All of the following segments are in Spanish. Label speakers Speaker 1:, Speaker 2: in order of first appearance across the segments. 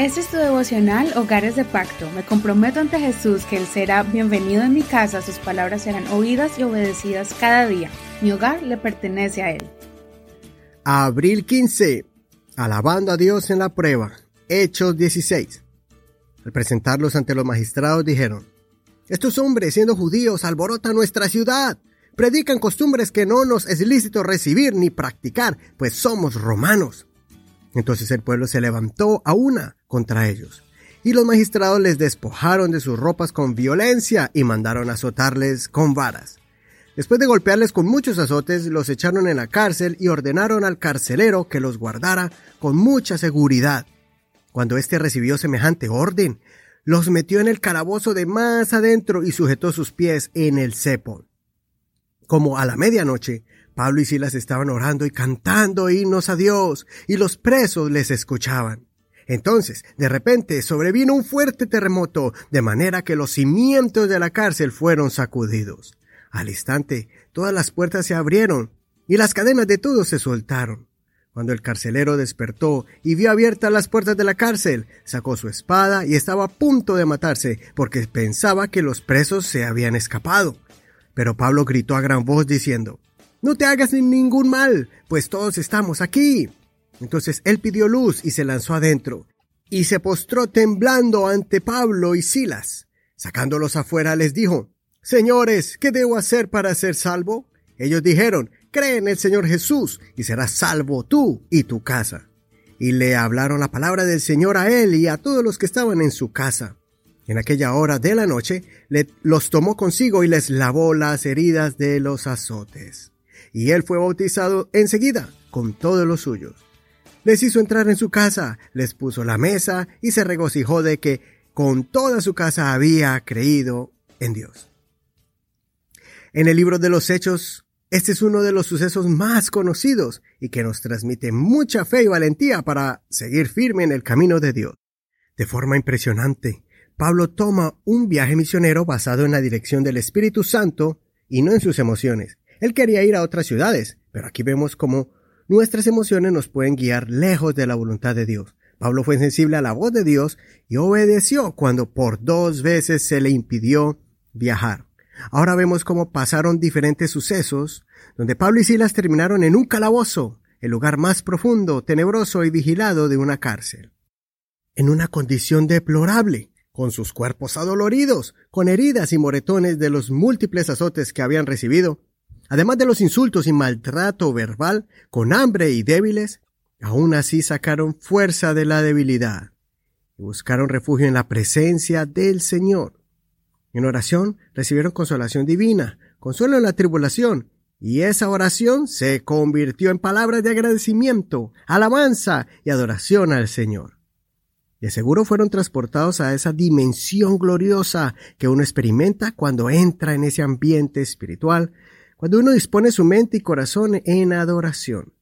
Speaker 1: Este es tu devocional Hogares de Pacto. Me comprometo ante Jesús que Él será bienvenido en mi casa, sus palabras serán oídas y obedecidas cada día. Mi hogar le pertenece a Él.
Speaker 2: Abril 15. Alabando a Dios en la prueba. Hechos 16. Al presentarlos ante los magistrados dijeron, Estos hombres, siendo judíos, alborotan nuestra ciudad. Predican costumbres que no nos es lícito recibir ni practicar, pues somos romanos. Entonces el pueblo se levantó a una contra ellos, y los magistrados les despojaron de sus ropas con violencia y mandaron azotarles con varas. Después de golpearles con muchos azotes, los echaron en la cárcel y ordenaron al carcelero que los guardara con mucha seguridad. Cuando éste recibió semejante orden, los metió en el calabozo de más adentro y sujetó sus pies en el cepo. Como a la medianoche, Pablo y Silas estaban orando y cantando himnos a Dios, y los presos les escuchaban. Entonces, de repente, sobrevino un fuerte terremoto, de manera que los cimientos de la cárcel fueron sacudidos. Al instante, todas las puertas se abrieron, y las cadenas de todos se soltaron. Cuando el carcelero despertó y vio abiertas las puertas de la cárcel, sacó su espada y estaba a punto de matarse, porque pensaba que los presos se habían escapado. Pero Pablo gritó a gran voz diciendo, no te hagas ningún mal, pues todos estamos aquí. Entonces él pidió luz y se lanzó adentro, y se postró temblando ante Pablo y Silas. Sacándolos afuera les dijo, Señores, ¿qué debo hacer para ser salvo? Ellos dijeron, Cree en el Señor Jesús, y serás salvo tú y tu casa. Y le hablaron la palabra del Señor a él y a todos los que estaban en su casa. En aquella hora de la noche, los tomó consigo y les lavó las heridas de los azotes y él fue bautizado enseguida con todos los suyos. Les hizo entrar en su casa, les puso la mesa y se regocijó de que con toda su casa había creído en Dios. En el libro de los Hechos, este es uno de los sucesos más conocidos y que nos transmite mucha fe y valentía para seguir firme en el camino de Dios. De forma impresionante, Pablo toma un viaje misionero basado en la dirección del Espíritu Santo y no en sus emociones, él quería ir a otras ciudades, pero aquí vemos cómo nuestras emociones nos pueden guiar lejos de la voluntad de Dios. Pablo fue sensible a la voz de Dios y obedeció cuando por dos veces se le impidió viajar. Ahora vemos cómo pasaron diferentes sucesos, donde Pablo y Silas terminaron en un calabozo, el lugar más profundo, tenebroso y vigilado de una cárcel. En una condición deplorable, con sus cuerpos adoloridos, con heridas y moretones de los múltiples azotes que habían recibido, Además de los insultos y maltrato verbal, con hambre y débiles, aún así sacaron fuerza de la debilidad y buscaron refugio en la presencia del Señor. En oración recibieron consolación divina, consuelo en la tribulación, y esa oración se convirtió en palabras de agradecimiento, alabanza y adoración al Señor. De seguro fueron transportados a esa dimensión gloriosa que uno experimenta cuando entra en ese ambiente espiritual cuando uno dispone su mente y corazón en adoración,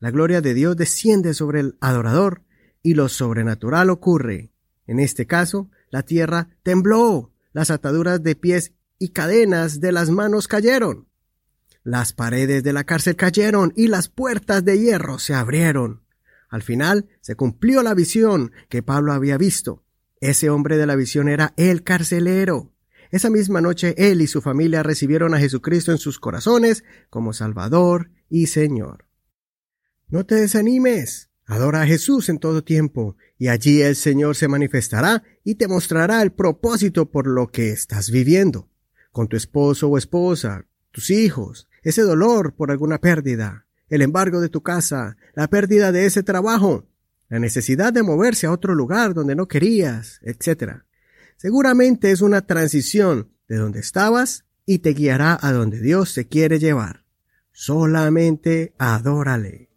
Speaker 2: la gloria de Dios desciende sobre el adorador y lo sobrenatural ocurre. En este caso, la tierra tembló, las ataduras de pies y cadenas de las manos cayeron. Las paredes de la cárcel cayeron y las puertas de hierro se abrieron. Al final se cumplió la visión que Pablo había visto. Ese hombre de la visión era el carcelero. Esa misma noche él y su familia recibieron a Jesucristo en sus corazones como Salvador y Señor. No te desanimes. Adora a Jesús en todo tiempo, y allí el Señor se manifestará y te mostrará el propósito por lo que estás viviendo, con tu esposo o esposa, tus hijos, ese dolor por alguna pérdida, el embargo de tu casa, la pérdida de ese trabajo, la necesidad de moverse a otro lugar donde no querías, etc. Seguramente es una transición de donde estabas y te guiará a donde Dios te quiere llevar. Solamente adórale.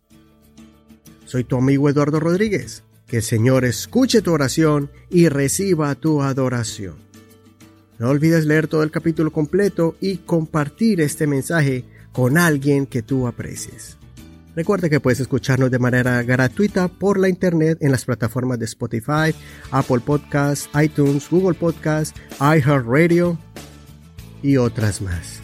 Speaker 2: Soy tu amigo Eduardo Rodríguez. Que el Señor escuche tu oración y reciba tu adoración. No olvides leer todo el capítulo completo y compartir este mensaje con alguien que tú aprecies. Recuerda que puedes escucharnos de manera gratuita por la internet en las plataformas de Spotify, Apple Podcasts, iTunes, Google Podcasts, iHeartRadio y otras más.